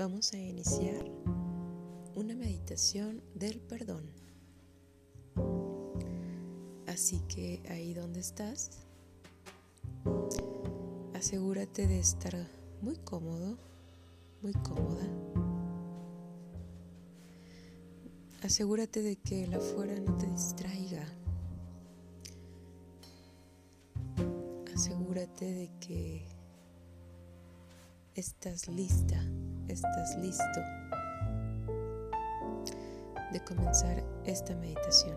vamos a iniciar una meditación del perdón. Así que ahí donde estás, asegúrate de estar muy cómodo, muy cómoda. Asegúrate de que el afuera no te distraiga. Asegúrate de que estás lista, estás listo de comenzar esta meditación.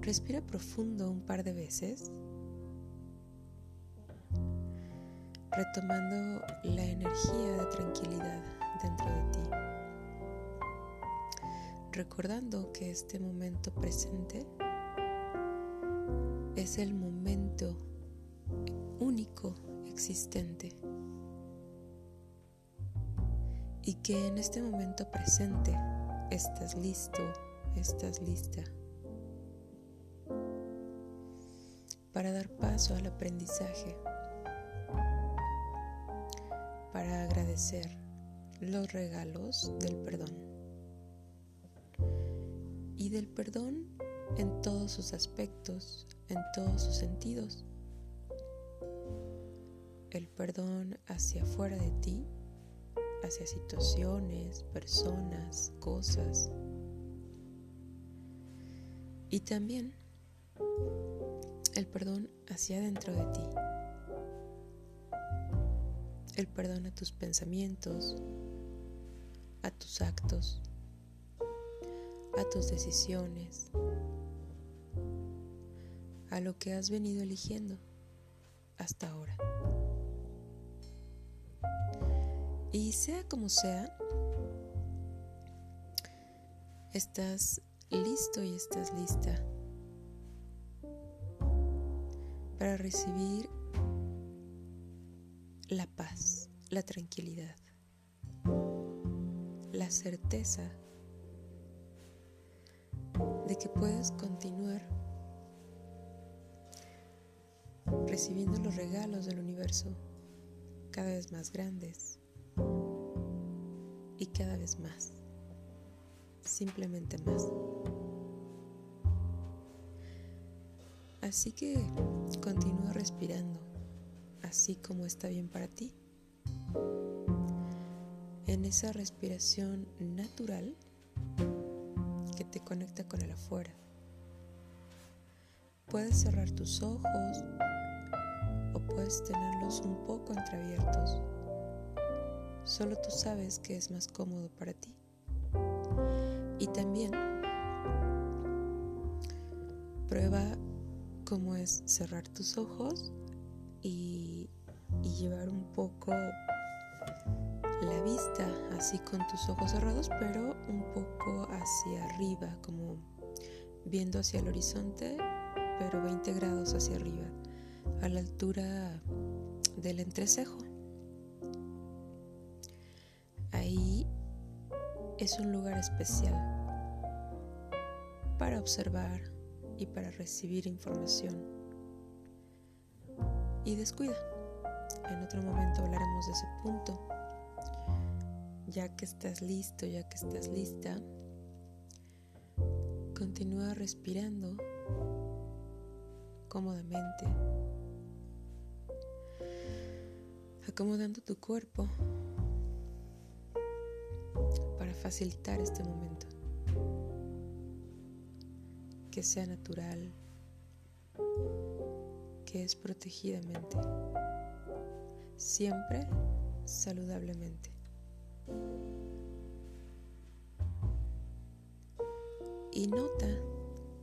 Respira profundo un par de veces, retomando la energía de tranquilidad dentro de ti, recordando que este momento presente es el momento único existente. Y que en este momento presente estás listo, estás lista para dar paso al aprendizaje, para agradecer los regalos del perdón. Y del perdón en todos sus aspectos, en todos sus sentidos. El perdón hacia afuera de ti, hacia situaciones, personas, cosas. Y también el perdón hacia adentro de ti. El perdón a tus pensamientos, a tus actos, a tus decisiones, a lo que has venido eligiendo hasta ahora. Y sea como sea, estás listo y estás lista para recibir la paz, la tranquilidad, la certeza de que puedes continuar recibiendo los regalos del universo cada vez más grandes y cada vez más, simplemente más. Así que continúa respirando, así como está bien para ti. En esa respiración natural que te conecta con el afuera. Puedes cerrar tus ojos o puedes tenerlos un poco entreabiertos. Solo tú sabes que es más cómodo para ti. Y también prueba cómo es cerrar tus ojos y, y llevar un poco la vista así con tus ojos cerrados, pero un poco hacia arriba, como viendo hacia el horizonte, pero 20 grados hacia arriba, a la altura del entrecejo. Ahí es un lugar especial para observar y para recibir información. Y descuida. En otro momento hablaremos de ese punto. Ya que estás listo, ya que estás lista, continúa respirando cómodamente, acomodando tu cuerpo para facilitar este momento, que sea natural, que es protegidamente, siempre saludablemente. Y nota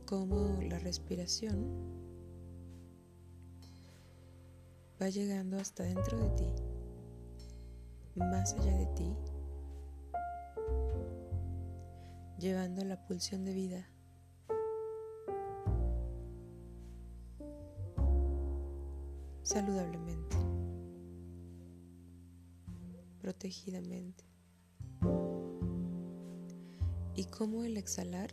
cómo la respiración va llegando hasta dentro de ti, más allá de ti, llevando la pulsión de vida saludablemente, protegidamente. Y cómo el exhalar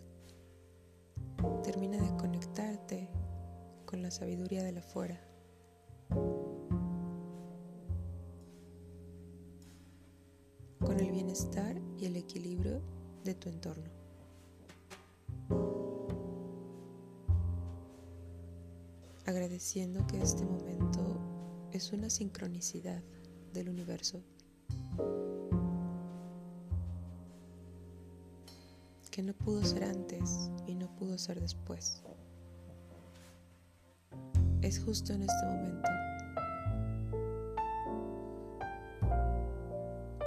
termina de conectarte con la sabiduría de la fuera. Entorno. Agradeciendo que este momento es una sincronicidad del universo. Que no pudo ser antes y no pudo ser después. Es justo en este momento.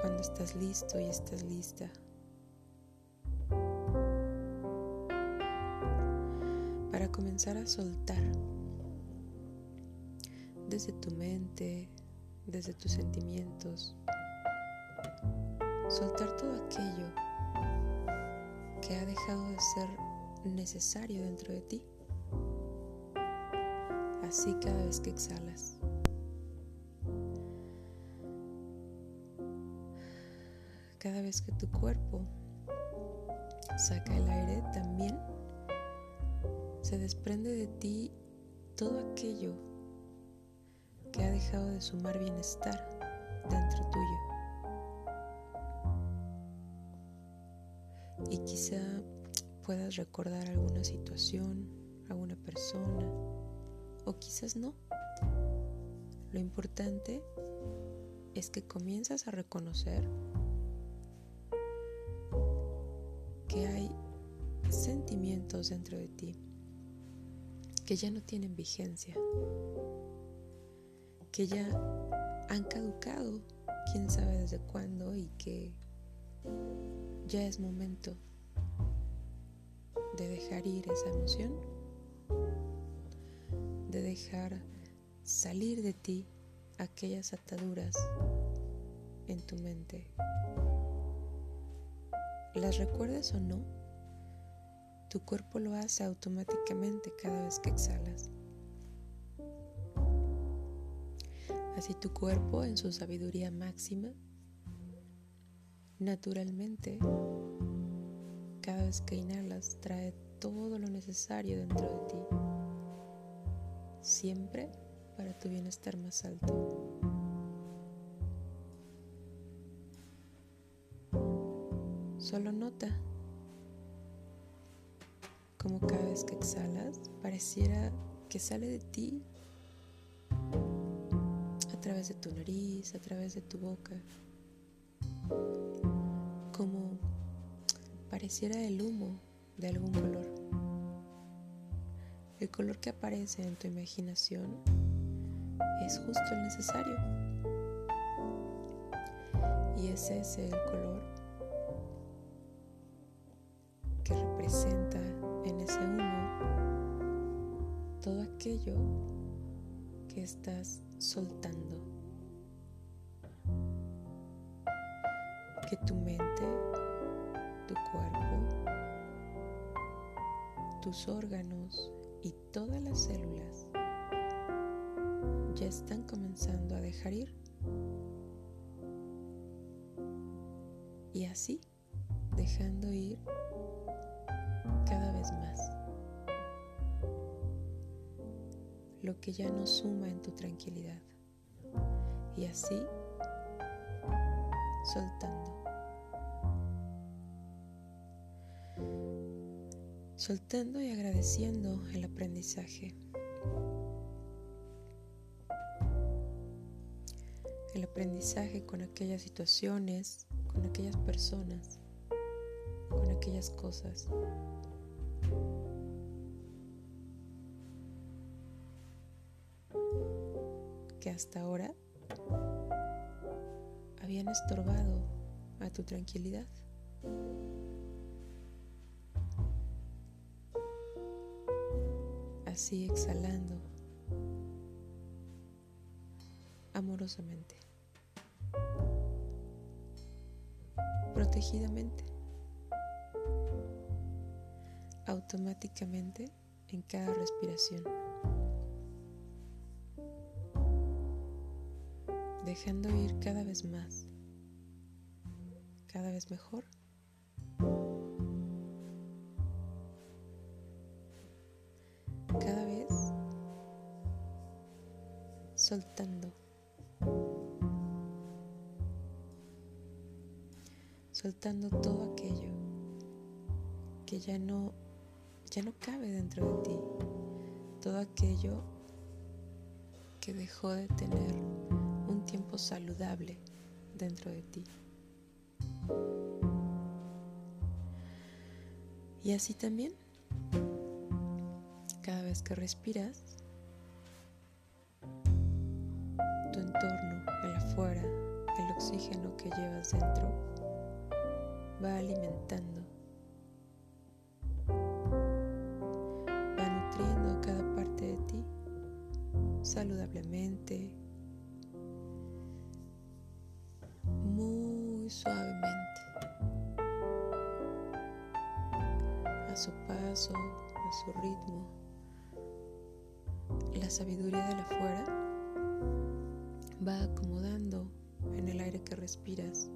Cuando estás listo y estás lista. Comenzar a soltar desde tu mente, desde tus sentimientos. Soltar todo aquello que ha dejado de ser necesario dentro de ti. Así cada vez que exhalas. Cada vez que tu cuerpo saca el aire, también se desprende de ti todo aquello que ha dejado de sumar bienestar dentro tuyo. Y quizá puedas recordar alguna situación, alguna persona, o quizás no. Lo importante es que comienzas a reconocer que hay sentimientos dentro de ti que ya no tienen vigencia, que ya han caducado, quién sabe desde cuándo, y que ya es momento de dejar ir esa emoción, de dejar salir de ti aquellas ataduras en tu mente. Las recuerdes o no, tu cuerpo lo hace automáticamente cada vez que exhalas. Así tu cuerpo en su sabiduría máxima, naturalmente, cada vez que inhalas, trae todo lo necesario dentro de ti, siempre para tu bienestar más alto. Solo nota como cada vez que exhalas pareciera que sale de ti a través de tu nariz, a través de tu boca, como pareciera el humo de algún color. El color que aparece en tu imaginación es justo el necesario. Y es ese el color que representa aquello que estás soltando. Que tu mente, tu cuerpo, tus órganos y todas las células ya están comenzando a dejar ir. Y así, dejando ir cada vez más que ya no suma en tu tranquilidad. Y así, soltando. Soltando y agradeciendo el aprendizaje. El aprendizaje con aquellas situaciones, con aquellas personas, con aquellas cosas. Que hasta ahora habían estorbado a tu tranquilidad. Así exhalando amorosamente, protegidamente, automáticamente en cada respiración. Dejando ir cada vez más, cada vez mejor. Cada vez soltando. Soltando todo aquello que ya no ya no cabe dentro de ti. Todo aquello que dejó de tener tiempo saludable dentro de ti. Y así también, cada vez que respiras, tu entorno, el afuera, el oxígeno que llevas dentro, va alimentando, va nutriendo cada parte de ti saludablemente, suavemente, a su paso, a su ritmo. La sabiduría de la fuera va acomodando en el aire que respiras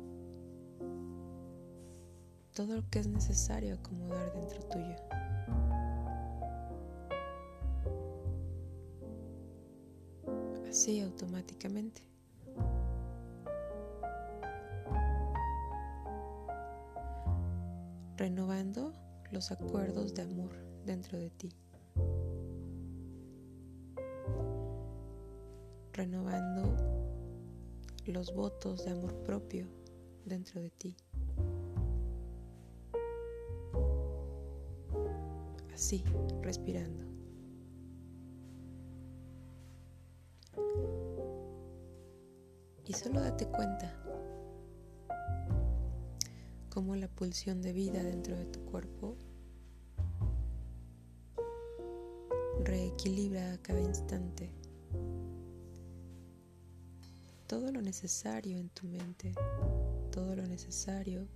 todo lo que es necesario acomodar dentro tuyo. Así automáticamente. Renovando los acuerdos de amor dentro de ti. Renovando los votos de amor propio dentro de ti. así, respirando. Y solo date cuenta cómo la pulsión de vida dentro de tu cuerpo reequilibra a cada instante todo lo necesario en tu mente, todo lo necesario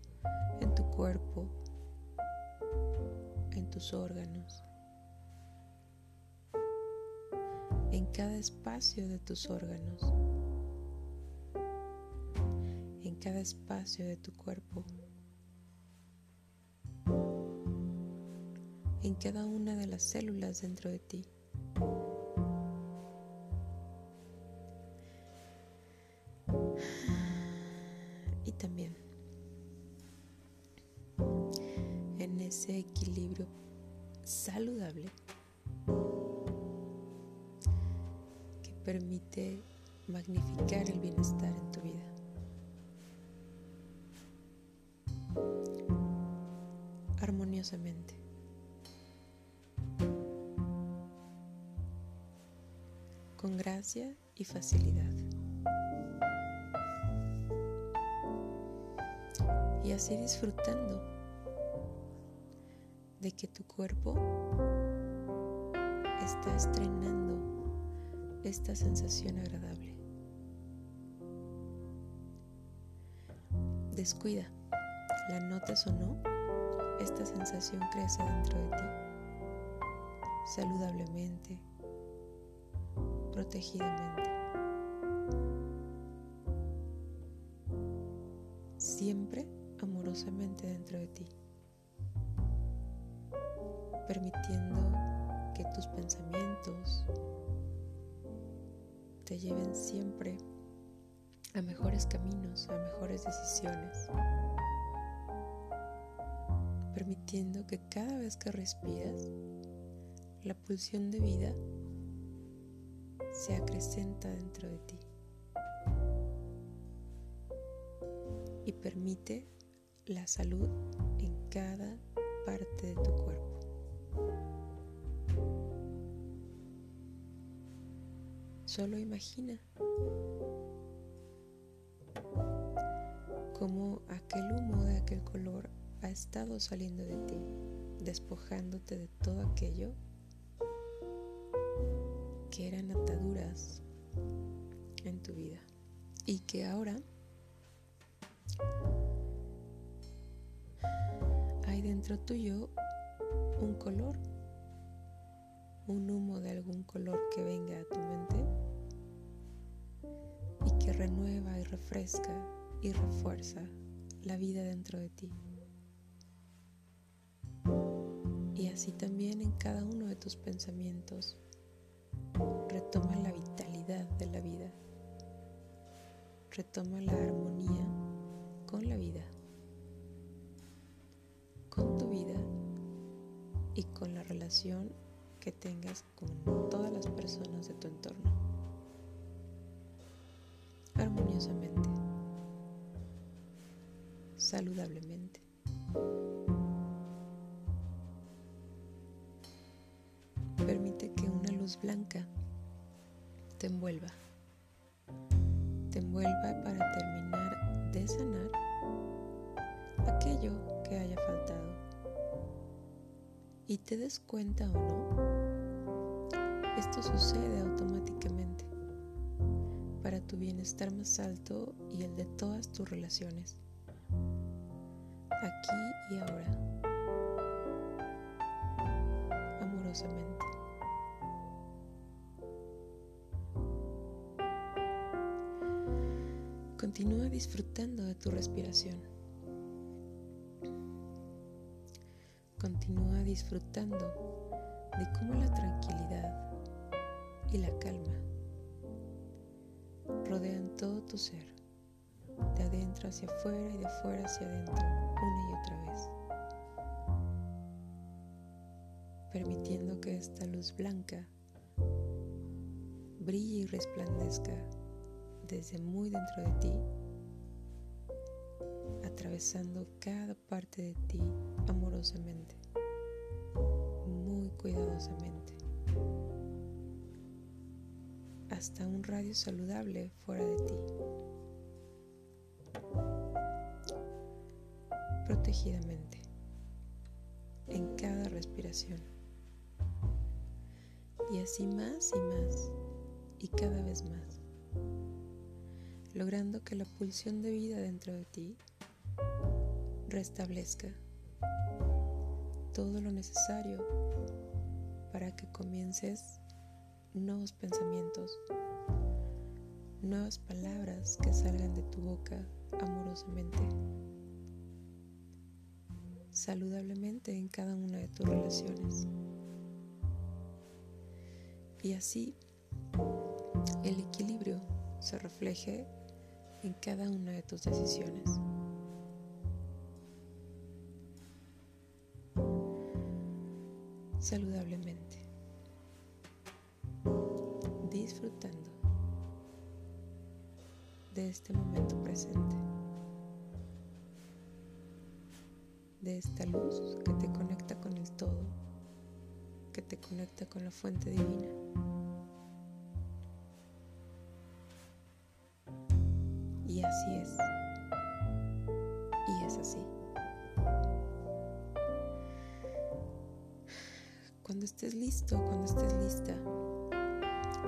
en tu cuerpo, en tus órganos, en cada espacio de tus órganos, en cada espacio de tu cuerpo, en cada una de las células dentro de ti. Y también en ese equilibrio saludable que permite magnificar el bienestar en tu vida. Armoniosamente. Gracia y facilidad. Y así disfrutando de que tu cuerpo está estrenando esta sensación agradable. Descuida, la notes o no, esta sensación crece dentro de ti, saludablemente, protegidamente. Siempre amorosamente dentro de ti permitiendo que tus pensamientos te lleven siempre a mejores caminos, a mejores decisiones, permitiendo que cada vez que respiras, la pulsión de vida se acrecenta dentro de ti y permite la salud en cada parte de tu cuerpo. Solo imagina cómo aquel humo de aquel color ha estado saliendo de ti, despojándote de todo aquello que eran ataduras en tu vida y que ahora hay dentro tuyo un color, un humo de algún color que venga a tu mente y que renueva y refresca y refuerza la vida dentro de ti. Y así también en cada uno de tus pensamientos retoma la vitalidad de la vida. Retoma la armonía con la vida, con tu vida y con la relación que tengas con todas las personas de tu entorno. Armoniosamente, saludablemente. Que haya faltado. Y te des cuenta o no, esto sucede automáticamente para tu bienestar más alto y el de todas tus relaciones. Aquí y ahora. Amorosamente. Continúa disfrutando de tu respiración. Continúa disfrutando de cómo la tranquilidad y la calma rodean todo tu ser, de adentro hacia afuera y de afuera hacia adentro, una y otra vez, permitiendo que esta luz blanca brille y resplandezca desde muy dentro de ti, atravesando cada parte de ti amorosamente, cuidadosamente, hasta un radio saludable fuera de ti, protegidamente, en cada respiración, y así más y más, y cada vez más. Logrando que la pulsión de vida dentro de ti restablezca todo lo necesario que comiences nuevos pensamientos, nuevas palabras que salgan de tu boca amorosamente, saludablemente en cada una de tus relaciones. Y así el equilibrio se refleje en cada una de tus decisiones. Saludablemente. Este momento presente. De esta luz que te conecta con el todo, que te conecta con la fuente divina. Y así es. Y es así. Cuando estés listo, cuando estés lista,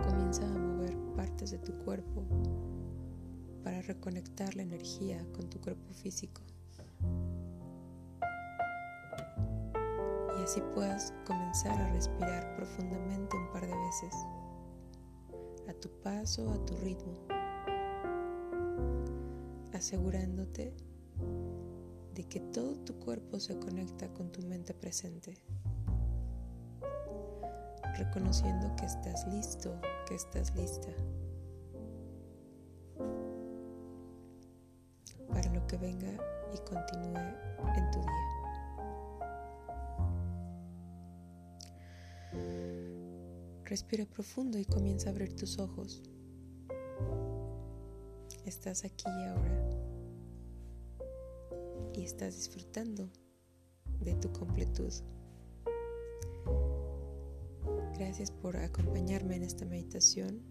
comienza a mover partes de tu cuerpo para reconectar la energía con tu cuerpo físico. Y así puedas comenzar a respirar profundamente un par de veces, a tu paso, a tu ritmo asegurándote de que todo tu cuerpo se conecta con tu mente presente, reconociendo que estás listo, que estás lista que venga y continúe en tu día. Respira profundo y comienza a abrir tus ojos. Estás aquí y ahora y estás disfrutando de tu completud. Gracias por acompañarme en esta meditación